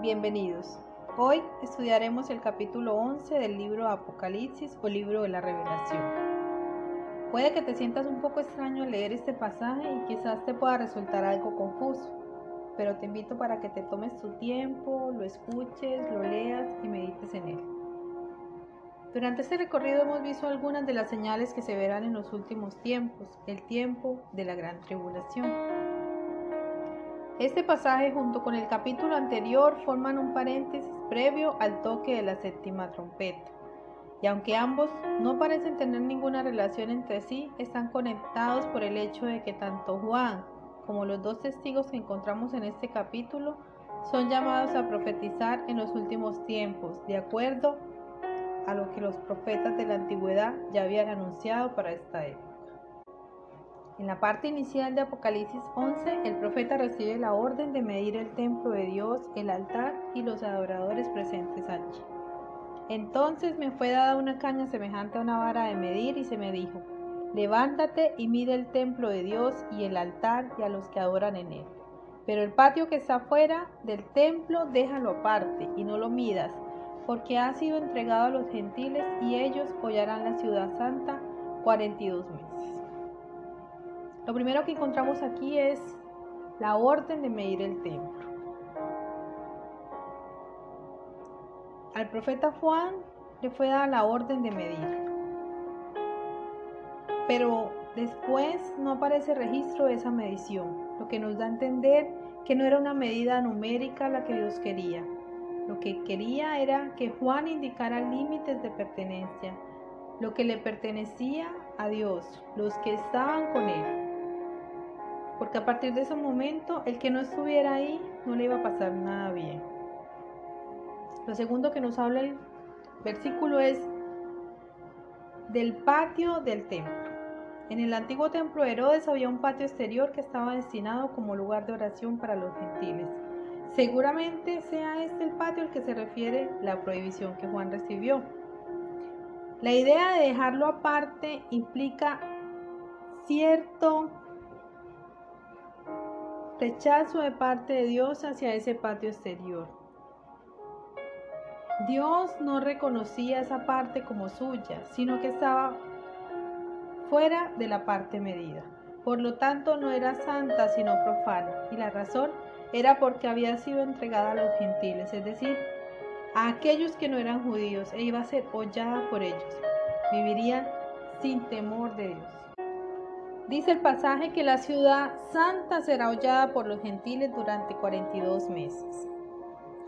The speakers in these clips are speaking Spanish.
bienvenidos. Hoy estudiaremos el capítulo 11 del libro Apocalipsis o libro de la revelación. Puede que te sientas un poco extraño al leer este pasaje y quizás te pueda resultar algo confuso, pero te invito para que te tomes tu tiempo, lo escuches, lo leas y medites en él. Durante este recorrido hemos visto algunas de las señales que se verán en los últimos tiempos, el tiempo de la gran tribulación. Este pasaje junto con el capítulo anterior forman un paréntesis previo al toque de la séptima trompeta. Y aunque ambos no parecen tener ninguna relación entre sí, están conectados por el hecho de que tanto Juan como los dos testigos que encontramos en este capítulo son llamados a profetizar en los últimos tiempos, de acuerdo a lo que los profetas de la antigüedad ya habían anunciado para esta época. En la parte inicial de Apocalipsis 11, el profeta recibe la orden de medir el templo de Dios, el altar y los adoradores presentes allí. Entonces me fue dada una caña semejante a una vara de medir y se me dijo, levántate y mide el templo de Dios y el altar y a los que adoran en él. Pero el patio que está fuera del templo déjalo aparte y no lo midas, porque ha sido entregado a los gentiles y ellos hollarán la ciudad santa 42 meses. Lo primero que encontramos aquí es la orden de medir el templo. Al profeta Juan le fue dada la orden de medir. Pero después no aparece registro de esa medición, lo que nos da a entender que no era una medida numérica la que Dios quería. Lo que quería era que Juan indicara límites de pertenencia, lo que le pertenecía a Dios, los que estaban con él porque a partir de ese momento el que no estuviera ahí no le iba a pasar nada bien. Lo segundo que nos habla el versículo es del patio del templo. En el antiguo templo de Herodes había un patio exterior que estaba destinado como lugar de oración para los gentiles. Seguramente sea este el patio al que se refiere la prohibición que Juan recibió. La idea de dejarlo aparte implica cierto rechazo de parte de Dios hacia ese patio exterior. Dios no reconocía esa parte como suya, sino que estaba fuera de la parte medida. Por lo tanto, no era santa, sino profana. Y la razón era porque había sido entregada a los gentiles, es decir, a aquellos que no eran judíos, e iba a ser hollada por ellos. Vivirían sin temor de Dios. Dice el pasaje que la ciudad santa será hollada por los gentiles durante 42 meses.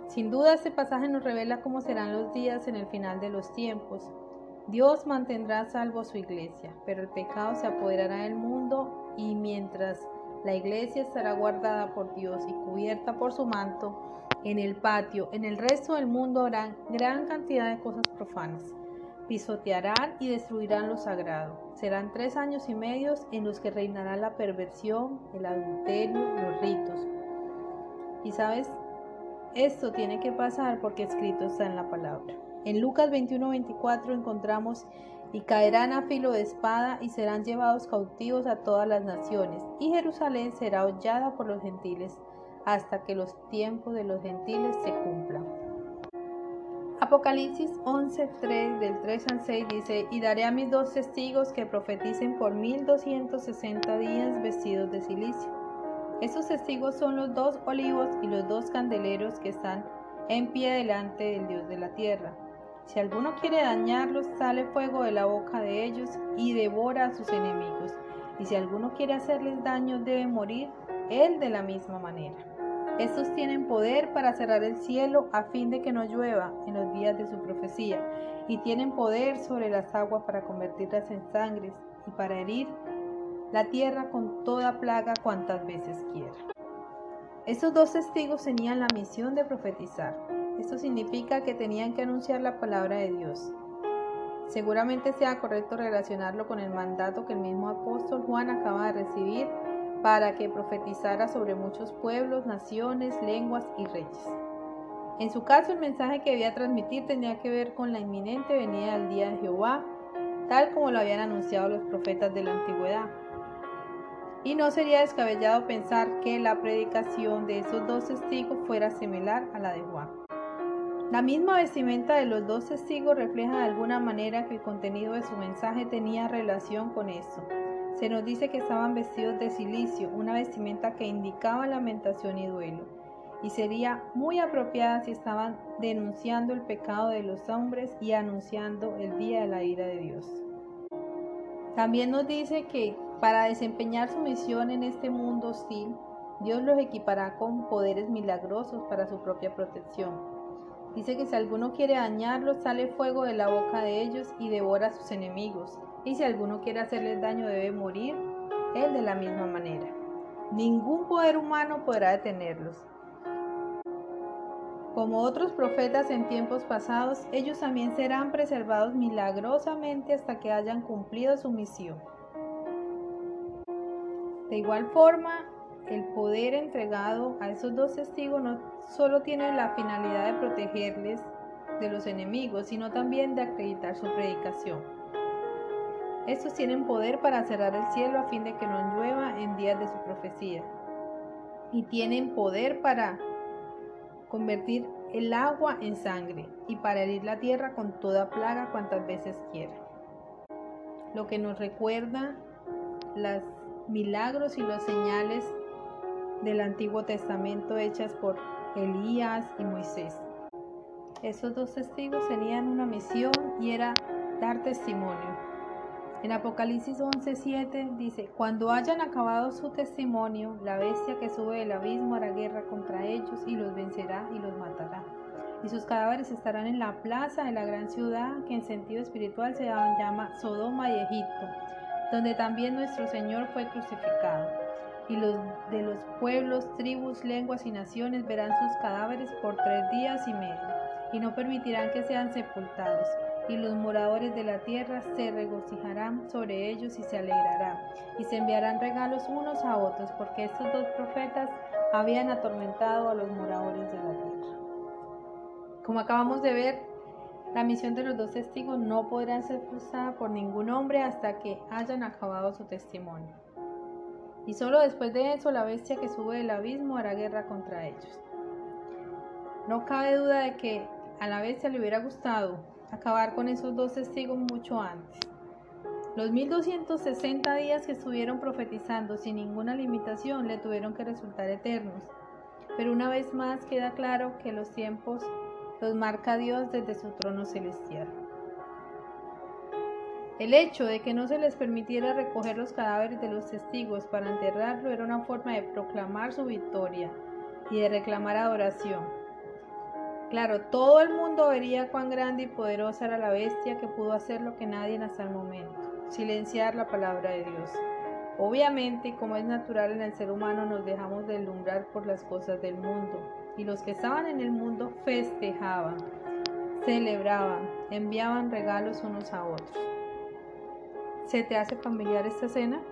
Sin duda este pasaje nos revela cómo serán los días en el final de los tiempos. Dios mantendrá salvo a su iglesia, pero el pecado se apoderará del mundo y mientras la iglesia estará guardada por Dios y cubierta por su manto, en el patio, en el resto del mundo habrá gran cantidad de cosas profanas pisotearán y destruirán lo sagrado. Serán tres años y medios en los que reinará la perversión, el adulterio, los ritos. Y sabes, esto tiene que pasar porque escrito está en la palabra. En Lucas 21-24 encontramos, y caerán a filo de espada y serán llevados cautivos a todas las naciones, y Jerusalén será hollada por los gentiles hasta que los tiempos de los gentiles se cumplan. Apocalipsis 11:3 del 3 al 6 dice, y daré a mis dos testigos que profeticen por 1260 días vestidos de silicio. Esos testigos son los dos olivos y los dos candeleros que están en pie delante del Dios de la tierra. Si alguno quiere dañarlos, sale fuego de la boca de ellos y devora a sus enemigos. Y si alguno quiere hacerles daño, debe morir él de la misma manera. Estos tienen poder para cerrar el cielo a fin de que no llueva en los días de su profecía, y tienen poder sobre las aguas para convertirlas en sangres y para herir la tierra con toda plaga cuantas veces quiera. Estos dos testigos tenían la misión de profetizar. Esto significa que tenían que anunciar la palabra de Dios. Seguramente sea correcto relacionarlo con el mandato que el mismo apóstol Juan acaba de recibir para que profetizara sobre muchos pueblos, naciones, lenguas y reyes. En su caso, el mensaje que debía transmitir tenía que ver con la inminente venida del día de Jehová, tal como lo habían anunciado los profetas de la antigüedad. Y no sería descabellado pensar que la predicación de esos dos testigos fuera similar a la de Juan. La misma vestimenta de los dos testigos refleja de alguna manera que el contenido de su mensaje tenía relación con eso. Se nos dice que estaban vestidos de silicio, una vestimenta que indicaba lamentación y duelo, y sería muy apropiada si estaban denunciando el pecado de los hombres y anunciando el día de la ira de Dios. También nos dice que para desempeñar su misión en este mundo hostil, Dios los equipará con poderes milagrosos para su propia protección. Dice que si alguno quiere dañarlos, sale fuego de la boca de ellos y devora a sus enemigos. Y si alguno quiere hacerles daño, debe morir él de la misma manera. Ningún poder humano podrá detenerlos. Como otros profetas en tiempos pasados, ellos también serán preservados milagrosamente hasta que hayan cumplido su misión. De igual forma, el poder entregado a esos dos testigos no solo tiene la finalidad de protegerles de los enemigos, sino también de acreditar su predicación. Estos tienen poder para cerrar el cielo a fin de que no llueva en días de su profecía. Y tienen poder para convertir el agua en sangre y para herir la tierra con toda plaga cuantas veces quiera. Lo que nos recuerda las milagros y las señales del Antiguo Testamento hechas por Elías y Moisés. Esos dos testigos tenían una misión y era dar testimonio. En Apocalipsis 11:7 dice, cuando hayan acabado su testimonio, la bestia que sube del abismo hará guerra contra ellos y los vencerá y los matará. Y sus cadáveres estarán en la plaza de la gran ciudad que en sentido espiritual se llama Sodoma y Egipto donde también nuestro Señor fue crucificado. Y los de los pueblos, tribus, lenguas y naciones verán sus cadáveres por tres días y medio, y no permitirán que sean sepultados. Y los moradores de la tierra se regocijarán sobre ellos y se alegrarán, y se enviarán regalos unos a otros, porque estos dos profetas habían atormentado a los moradores de la tierra. Como acabamos de ver, la misión de los dos testigos no podrá ser frustrada por ningún hombre hasta que hayan acabado su testimonio. Y solo después de eso la bestia que sube del abismo hará guerra contra ellos. No cabe duda de que a la bestia le hubiera gustado acabar con esos dos testigos mucho antes. Los 1260 días que estuvieron profetizando sin ninguna limitación le tuvieron que resultar eternos. Pero una vez más queda claro que los tiempos los marca Dios desde su trono celestial. El hecho de que no se les permitiera recoger los cadáveres de los testigos para enterrarlo era una forma de proclamar su victoria y de reclamar adoración. Claro, todo el mundo vería cuán grande y poderosa era la bestia que pudo hacer lo que nadie hasta el momento, silenciar la palabra de Dios. Obviamente, como es natural en el ser humano, nos dejamos deslumbrar por las cosas del mundo, y los que estaban en el mundo festejaban, celebraban, enviaban regalos unos a otros. ¿Se te hace familiar esta escena?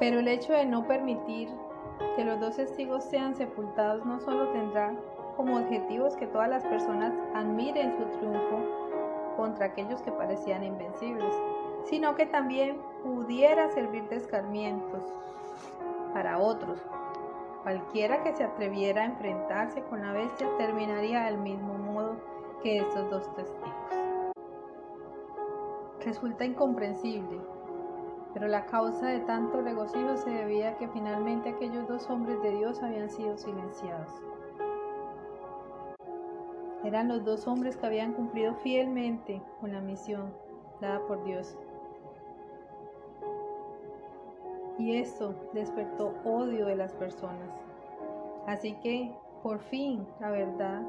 Pero el hecho de no permitir que los dos testigos sean sepultados no solo tendrá como objetivos que todas las personas admiren su triunfo contra aquellos que parecían invencibles, sino que también pudiera servir de escarmientos para otros Cualquiera que se atreviera a enfrentarse con la bestia terminaría del mismo modo que estos dos testigos. Resulta incomprensible, pero la causa de tanto regocijo se debía a que finalmente aquellos dos hombres de Dios habían sido silenciados. Eran los dos hombres que habían cumplido fielmente con la misión dada por Dios y eso despertó odio de las personas. Así que, por fin, la verdad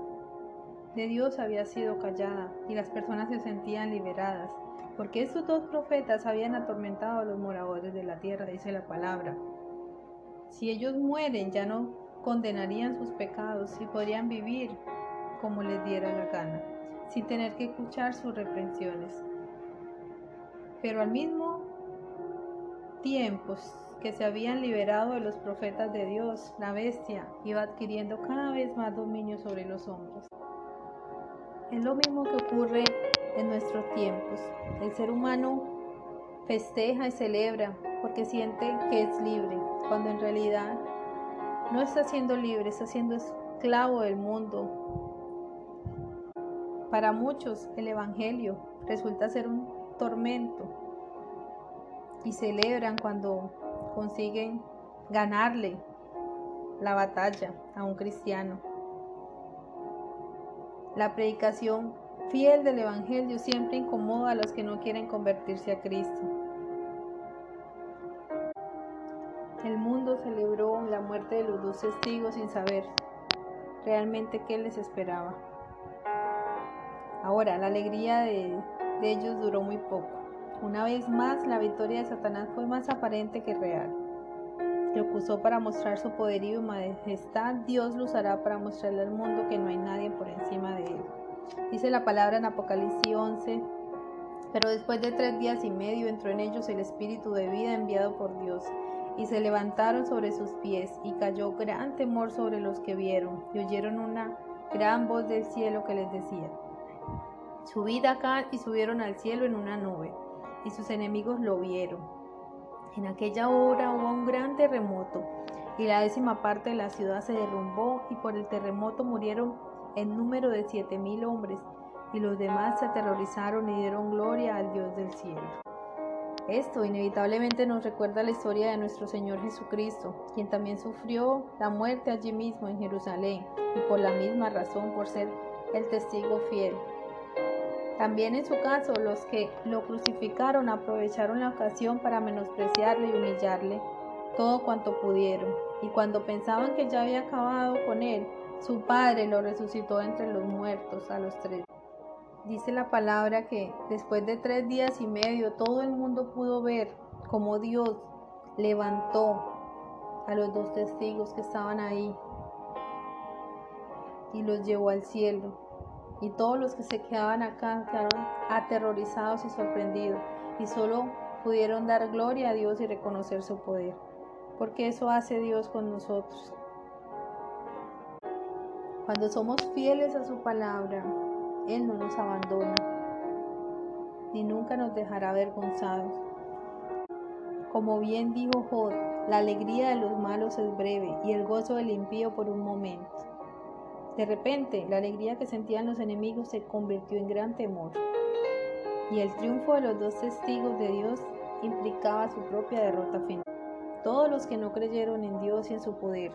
de Dios había sido callada y las personas se sentían liberadas, porque estos dos profetas habían atormentado a los moradores de la tierra, dice la palabra. Si ellos mueren, ya no condenarían sus pecados y podrían vivir como les diera la gana, sin tener que escuchar sus reprensiones. Pero al mismo tiempos que se habían liberado de los profetas de Dios, la bestia iba adquiriendo cada vez más dominio sobre los hombres. Es lo mismo que ocurre en nuestros tiempos. El ser humano festeja y celebra porque siente que es libre, cuando en realidad no está siendo libre, está siendo esclavo del mundo. Para muchos el Evangelio resulta ser un tormento y celebran cuando consiguen ganarle la batalla a un cristiano. La predicación fiel del Evangelio siempre incomoda a los que no quieren convertirse a Cristo. El mundo celebró la muerte de los dos testigos sin saber realmente qué les esperaba. Ahora, la alegría de, ellos duró muy poco. Una vez más, la victoria de Satanás fue más aparente que real. Lo usó para mostrar su poderío y majestad, Dios lo usará para mostrarle al mundo que no hay nadie por encima de él. Dice la palabra en Apocalipsis 11, pero después de tres días y medio entró en ellos el espíritu de vida enviado por Dios, y se levantaron sobre sus pies, y cayó gran temor sobre los que vieron, y oyeron una gran voz del cielo que les decía, subid acá y subieron al cielo en una nube, y sus enemigos lo vieron. En aquella hora hubo un gran terremoto, y la décima parte de la ciudad se derrumbó, y por el terremoto murieron en número de siete mil hombres, y los demás se aterrorizaron y dieron gloria al Dios del cielo. Esto inevitablemente nos recuerda la historia de nuestro Señor Jesucristo, quien también sufrió la muerte allí mismo en Jerusalén, y por la misma razón por ser el testigo fiel. También en su caso los que lo crucificaron aprovecharon la ocasión para menospreciarle y humillarle todo cuanto pudieron, y cuando pensaban que ya había acabado con él, su padre lo resucitó entre los muertos a los tres. Dice la palabra que después de tres días y medio todo el mundo pudo ver cómo Dios levantó a los dos testigos que estaban ahí y los llevó al cielo. Y todos los que se quedaban acá quedaron aterrorizados y sorprendidos y solo pudieron dar gloria a Dios y reconocer su poder. Porque eso hace Dios con nosotros. Cuando somos fieles a su palabra, Él no nos abandona, ni nunca nos dejará avergonzados. Como bien dijo Jod, la alegría de los malos es breve y el gozo del impío por un momento. De repente, la alegría que sentían los enemigos se convirtió en gran temor. Y el triunfo de los dos testigos de Dios implicaba su propia derrota final. Todos los que no creyeron en Dios y en su poder,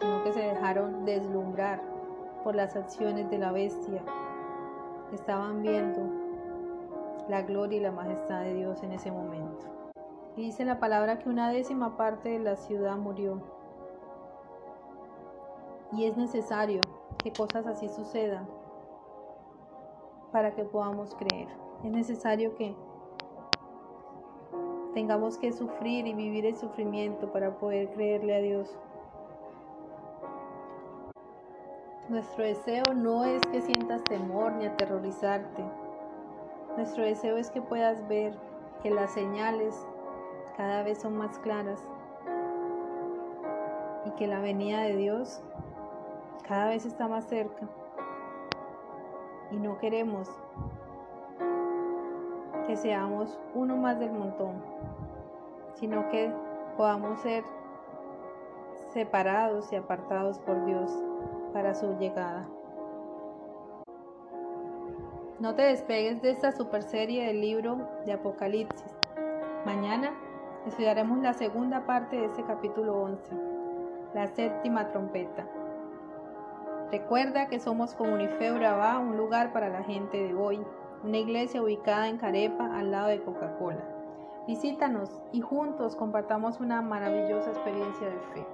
sino que se dejaron deslumbrar por las acciones de la bestia. Estaban viendo la gloria y la majestad de Dios en ese momento. Y dice la palabra que una décima parte de la ciudad murió. Y es necesario que cosas así sucedan para que podamos creer. Es necesario que tengamos que sufrir y vivir el sufrimiento para poder creerle a Dios. Nuestro deseo no es que sientas temor ni aterrorizarte. Nuestro deseo es que puedas ver que las señales cada vez son más claras y que la venida de Dios cada vez está más cerca. Y no queremos que seamos uno más del montón, sino que podamos ser separados y apartados por Dios para su llegada. No te despegues de esta super serie del libro de Apocalipsis. Mañana estudiaremos la segunda parte de este capítulo 11, la séptima trompeta. Recuerda que somos Comunife Urabá, un lugar para la gente de hoy, una iglesia ubicada en Carepa al lado de Coca-Cola. Visítanos y juntos compartamos una maravillosa experiencia de fe.